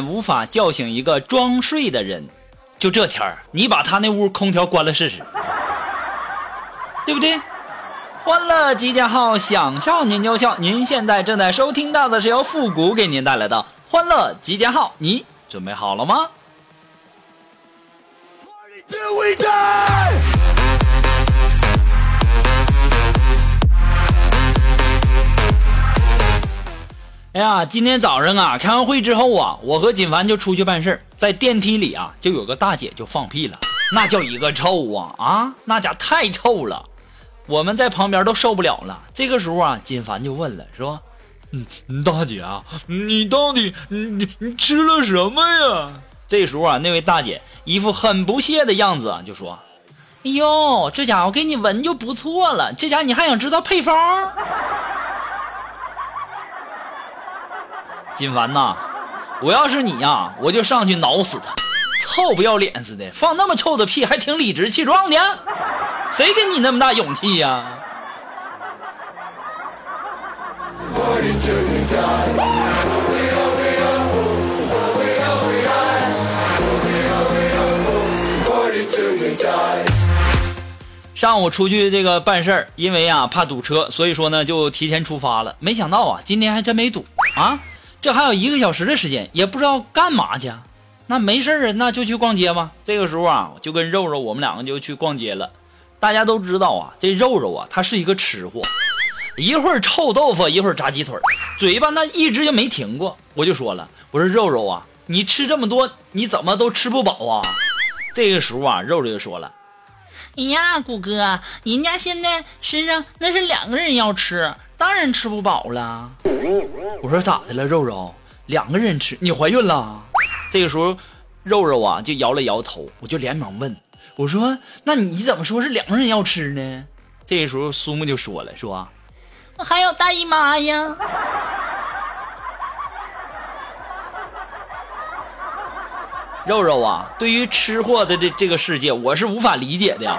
无法叫醒一个装睡的人。就这天儿，你把他那屋空调关了试试，对不对？欢乐集结号，想笑您就笑。您现在正在收听到的是由复古给您带来的欢乐集结号，你准备好了吗？哎呀，今天早上啊，开完会之后啊，我和锦凡就出去办事在电梯里啊，就有个大姐就放屁了，那叫一个臭啊啊，那家太臭了，我们在旁边都受不了了。这个时候啊，锦凡就问了，说：“嗯，大姐啊，你到底你你吃了什么呀？”这时候啊，那位大姐一副很不屑的样子啊，就说：“哎呦，这家伙给你闻就不错了，这家你还想知道配方？”金凡呐，我要是你呀，我就上去挠死他！臭不要脸似的，放那么臭的屁，还挺理直气壮的，谁给你那么大勇气呀？上午出去这个办事儿，因为啊怕堵车，所以说呢就提前出发了。没想到啊，今天还真没堵啊！这还有一个小时的时间，也不知道干嘛去。那没事啊，那就去逛街吧。这个时候啊，就跟肉肉我们两个就去逛街了。大家都知道啊，这肉肉啊，他是一个吃货，一会儿臭豆腐，一会儿炸鸡腿，嘴巴那一直就没停过。我就说了，我说肉肉啊，你吃这么多，你怎么都吃不饱啊？这个时候啊，肉肉就说了：“哎呀，谷哥，人家现在身上那是两个人要吃。”当然吃不饱了。我说咋的了，肉肉？两个人吃，你怀孕了？这个时候，肉肉啊就摇了摇头。我就连忙问，我说那你怎么说是两个人要吃呢？这个时候，苏木就说了，说我还有大姨妈呀。肉肉啊，对于吃货的这这个世界，我是无法理解的呀。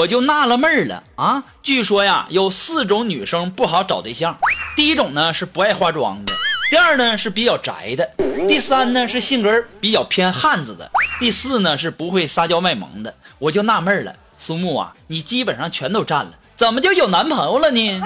我就纳了闷儿了啊！据说呀，有四种女生不好找对象。第一种呢是不爱化妆的，第二呢是比较宅的，第三呢是性格比较偏汉子的，第四呢是不会撒娇卖萌的。我就纳闷了，苏木啊，你基本上全都占了，怎么就有男朋友了呢？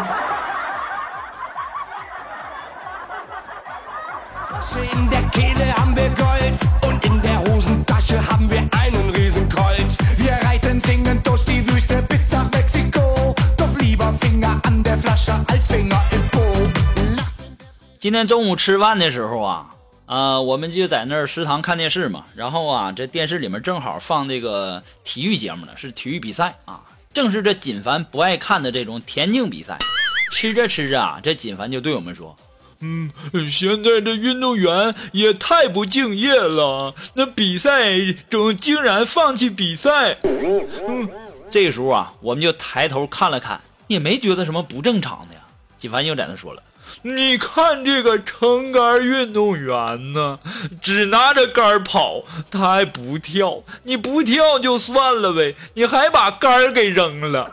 今天中午吃饭的时候啊，呃，我们就在那儿食堂看电视嘛。然后啊，这电视里面正好放这个体育节目呢，是体育比赛啊，正是这锦凡不爱看的这种田径比赛。吃着吃着啊，这锦凡就对我们说：“嗯，现在这运动员也太不敬业了，那比赛中竟然放弃比赛。”嗯，这时候啊，我们就抬头看了看，也没觉得什么不正常的呀。锦凡又在那说了。你看这个撑杆运动员呢，只拿着杆跑，他还不跳。你不跳就算了呗，你还把杆给扔了。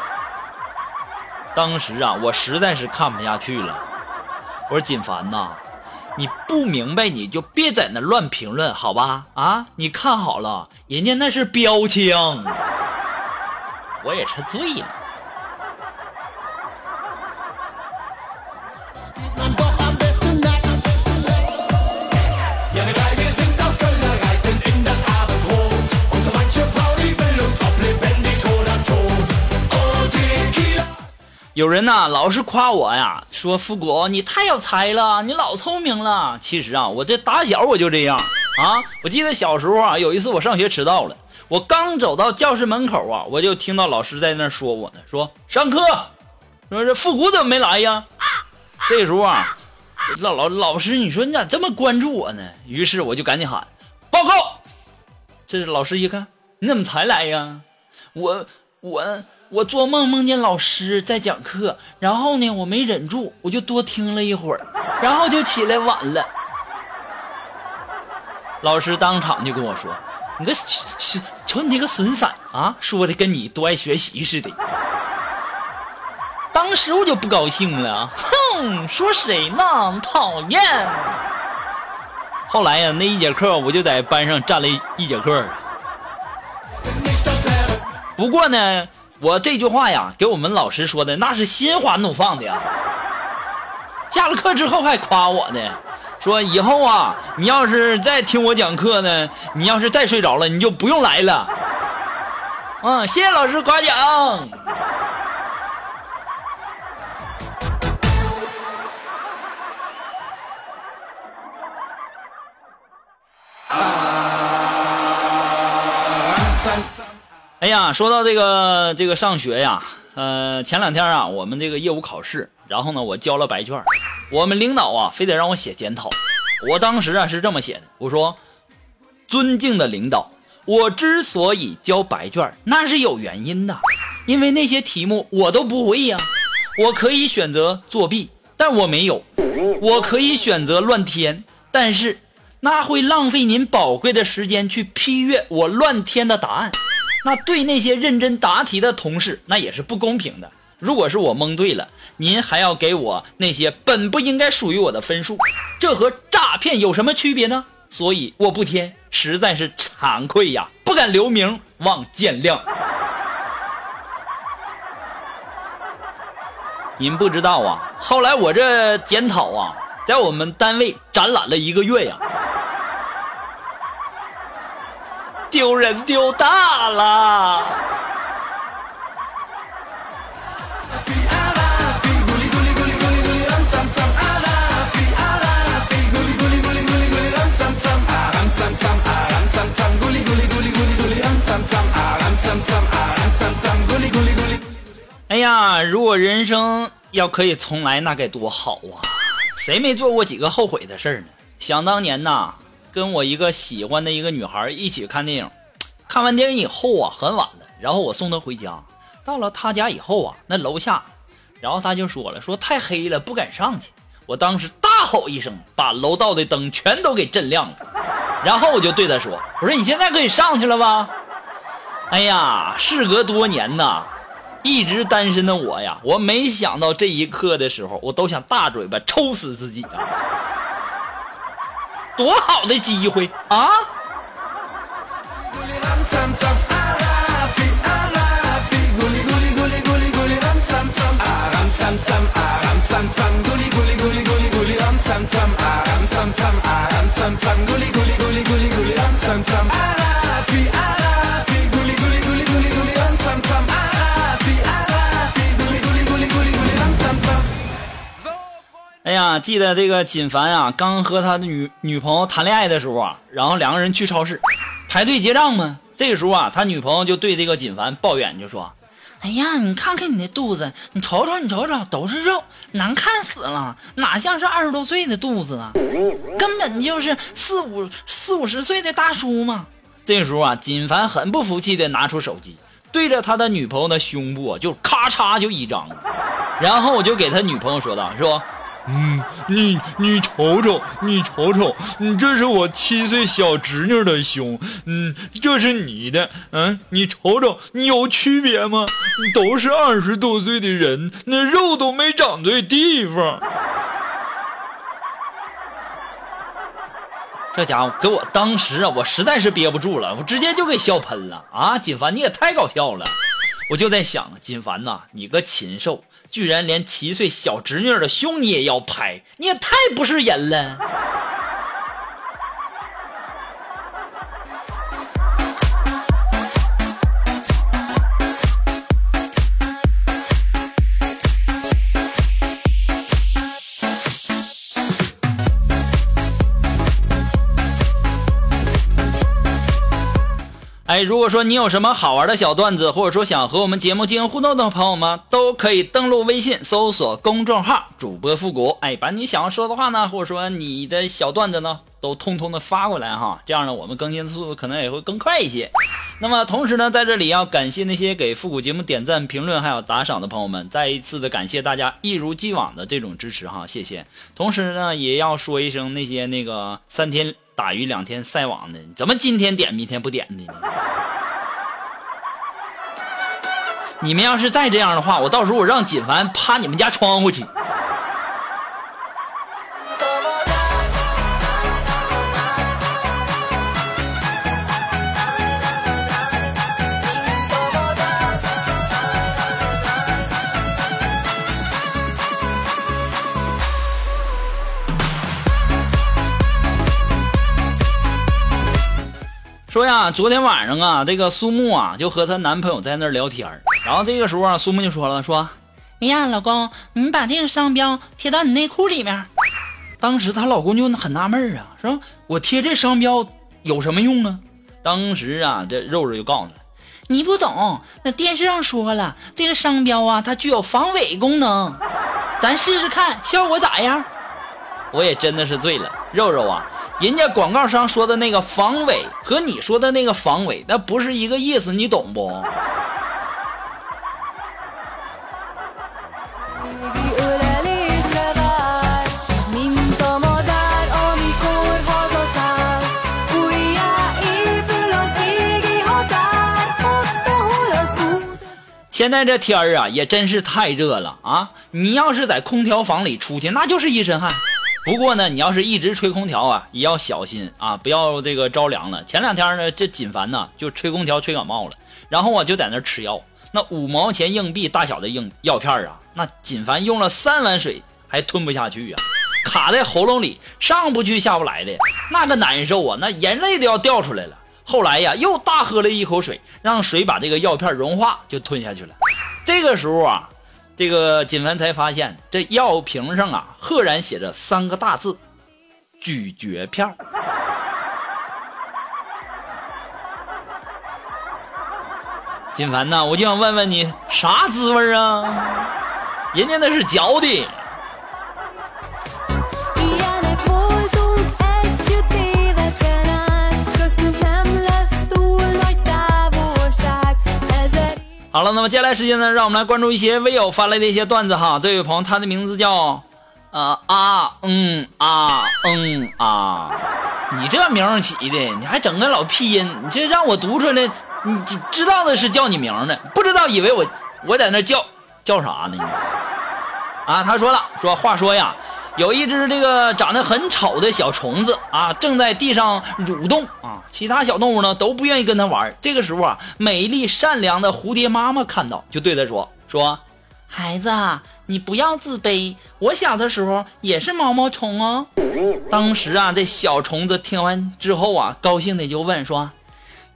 当时啊，我实在是看不下去了。我说锦凡呐，你不明白你就别在那乱评论，好吧？啊，你看好了，人家那是标枪。我也是醉了。有人呐，老是夸我呀，说复古你太有才了，你老聪明了。其实啊，我这打小我就这样啊。我记得小时候啊，有一次我上学迟到了，我刚走到教室门口啊，我就听到老师在那说我呢，说上课，说这复古怎么没来呀？这时候啊，老老老师，你说你咋这么关注我呢？于是我就赶紧喊报告。这老师一看，你怎么才来呀？我我我做梦梦见老师在讲课，然后呢，我没忍住，我就多听了一会儿，然后就起来晚了。老师当场就跟我说：“你个是瞅你那个损色啊，说的跟你多爱学习似的。”当时我就不高兴了，哼，说谁呢？讨厌！后来呀，那一节课我就在班上站了一节课。不过呢，我这句话呀，给我们老师说的那是心花怒放的呀。下了课之后还夸我呢，说以后啊，你要是再听我讲课呢，你要是再睡着了，你就不用来了。嗯，谢谢老师夸奖。哎呀，说到这个这个上学呀，呃，前两天啊，我们这个业务考试，然后呢，我交了白卷，我们领导啊，非得让我写检讨。我当时啊是这么写的，我说：“尊敬的领导，我之所以交白卷，那是有原因的，因为那些题目我都不会呀。我可以选择作弊，但我没有；我可以选择乱填，但是那会浪费您宝贵的时间去批阅我乱填的答案。”那对那些认真答题的同事，那也是不公平的。如果是我蒙对了，您还要给我那些本不应该属于我的分数，这和诈骗有什么区别呢？所以我不填，实在是惭愧呀，不敢留名，望见谅。您不知道啊，后来我这检讨啊，在我们单位展览了一个月呀。丢人丢大了！哎呀，如果人生要可以重来，那该多好啊！谁没做过几个后悔的事儿呢？想当年呐。跟我一个喜欢的一个女孩一起看电影，看完电影以后啊，很晚了，然后我送她回家。到了她家以后啊，那楼下，然后她就说了，说太黑了，不敢上去。我当时大吼一声，把楼道的灯全都给震亮了，然后我就对她说，我说你现在可以上去了吧？哎呀，事隔多年呐，一直单身的我呀，我没想到这一刻的时候，我都想大嘴巴抽死自己啊！多好的机会啊！呀，记得这个锦凡啊，刚和他的女女朋友谈恋爱的时候啊，然后两个人去超市排队结账嘛。这个时候啊，他女朋友就对这个锦凡抱怨，就说：“哎呀，你看看你那肚子，你瞅瞅，你瞅瞅，都是肉，难看死了，哪像是二十多岁的肚子啊？根本就是四五四五十岁的大叔嘛。”这时候啊，锦凡很不服气的拿出手机，对着他的女朋友的胸部就咔嚓就一张，然后我就给他女朋友说道：“说。”嗯，你你瞅瞅，你瞅瞅，你这是我七岁小侄女的胸，嗯，这是你的，嗯，你瞅瞅，你有区别吗？都是二十多岁的人，那肉都没长对地方。这家伙给我当时啊，我实在是憋不住了，我直接就给笑喷了啊！锦凡你也太搞笑了，我就在想，金凡呐，你个禽兽！居然连七岁小侄女的胸你也要拍，你也太不是人了！哎，如果说你有什么好玩的小段子，或者说想和我们节目进行互动的朋友们，都可以登录微信搜索公众号“主播复古”，哎，把你想要说的话呢，或者说你的小段子呢，都通通的发过来哈，这样呢，我们更新的速度可能也会更快一些。那么同时呢，在这里要感谢那些给复古节目点赞、评论还有打赏的朋友们，再一次的感谢大家一如既往的这种支持哈，谢谢。同时呢，也要说一声那些那个三天。打鱼两天晒网的，怎么今天点明天不点的呢？你们要是再这样的话，我到时候我让锦凡趴你们家窗户去。昨天晚上啊，这个苏木啊就和她男朋友在那儿聊天然后这个时候啊，苏木就说了，说，哎呀，老公，你把这个商标贴到你内裤里面。当时她老公就很纳闷啊，说我贴这商标有什么用啊？当时啊，这肉肉就告诉他，你不懂，那电视上说了，这个商标啊，它具有防伪功能，咱试试看效果咋样？我也真的是醉了，肉肉啊。人家广告商说的那个防伪和你说的那个防伪，那不是一个意思，你懂不？现在这天儿啊，也真是太热了啊！你要是在空调房里出去，那就是一身汗。不过呢，你要是一直吹空调啊，也要小心啊，不要这个着凉了。前两天呢，这锦凡呢就吹空调吹感冒了，然后我就在那吃药。那五毛钱硬币大小的硬药片啊，那锦凡用了三碗水还吞不下去啊，卡在喉咙里上不去下不来的，那个难受啊，那眼泪都要掉出来了。后来呀，又大喝了一口水，让水把这个药片融化，就吞下去了。这个时候啊。这个锦凡才发现，这药瓶上啊，赫然写着三个大字：咀嚼片。锦凡呐，我就想问问你，啥滋味啊？人家那是嚼的。好了，那么接下来时间呢，让我们来关注一些微友发来的一些段子哈。这位朋友，他的名字叫，呃啊嗯啊嗯啊，你这名起的，你还整个老拼音，你这让我读出来，你知道的是叫你名呢，不知道以为我我在那叫叫啥呢？啊，他说了，说话说呀。有一只这个长得很丑的小虫子啊，正在地上蠕动啊，其他小动物呢都不愿意跟它玩。这个时候啊，美丽善良的蝴蝶妈妈看到，就对它说：“说，孩子，你不要自卑，我小的时候也是毛毛虫哦。”当时啊，这小虫子听完之后啊，高兴的就问说：“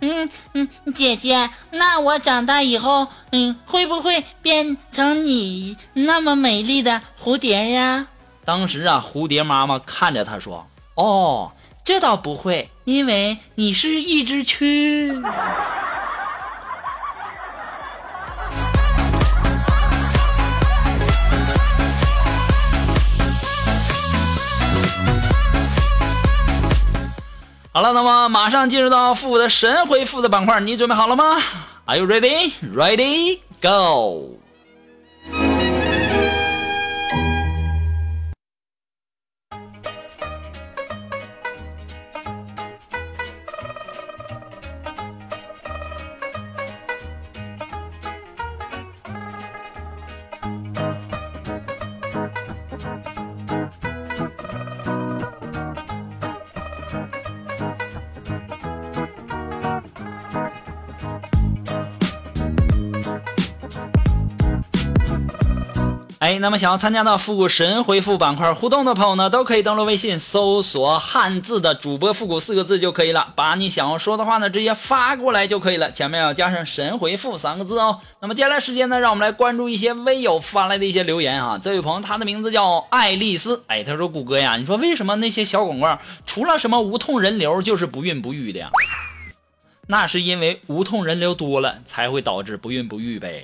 嗯嗯，姐姐，那我长大以后，嗯，会不会变成你那么美丽的蝴蝶啊？”当时啊，蝴蝶妈妈看着他说：“哦，这倒不会，因为你是一只蛆。”好了，那么马上进入到复古的神回复的板块，你准备好了吗？Are you ready? Ready? Go! 哎，那么想要参加到复古神回复板块互动的朋友呢，都可以登录微信搜索汉字的主播复古四个字就可以了，把你想要说的话呢直接发过来就可以了，前面要加上神回复三个字哦。那么接下来时间呢，让我们来关注一些微友发来的一些留言啊。这位朋友他的名字叫爱丽丝，哎，他说谷歌呀，你说为什么那些小广告除了什么无痛人流就是不孕不育的呀？那是因为无痛人流多了，才会导致不孕不育呗。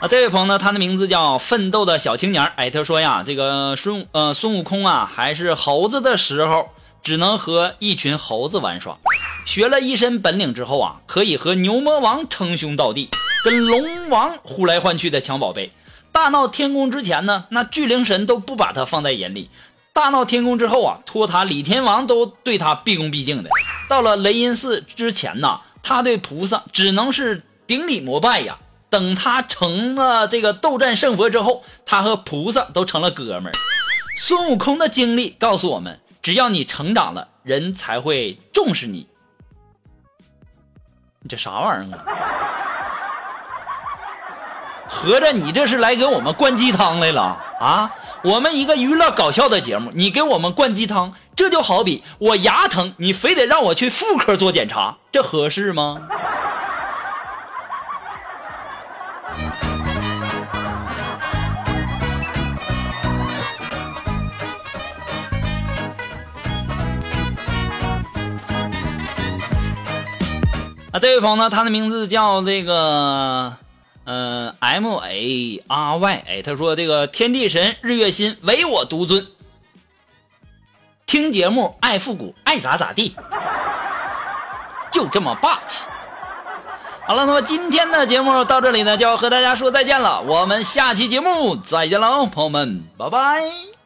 啊，这位朋友呢，他的名字叫奋斗的小青年哎，他说呀，这个孙呃孙悟空啊，还是猴子的时候，只能和一群猴子玩耍，学了一身本领之后啊，可以和牛魔王称兄道弟，跟龙王呼来唤去的抢宝贝。大闹天宫之前呢，那巨灵神都不把他放在眼里；大闹天宫之后啊，托塔李天王都对他毕恭毕敬的。到了雷音寺之前呢，他对菩萨只能是顶礼膜拜呀。等他成了这个斗战胜佛之后，他和菩萨都成了哥们儿。孙悟空的经历告诉我们，只要你成长了，人才会重视你。你这啥玩意儿啊？合着你这是来给我们灌鸡汤来了啊？我们一个娱乐搞笑的节目，你给我们灌鸡汤，这就好比我牙疼，你非得让我去妇科做检查，这合适吗？啊，这位朋友呢，他的名字叫这个，呃，M A R Y，哎，他说这个天地神日月星唯我独尊，听节目爱复古爱咋咋地，就这么霸气。好了，那么今天的节目到这里呢，就要和大家说再见了，我们下期节目再见喽，朋友们，拜拜。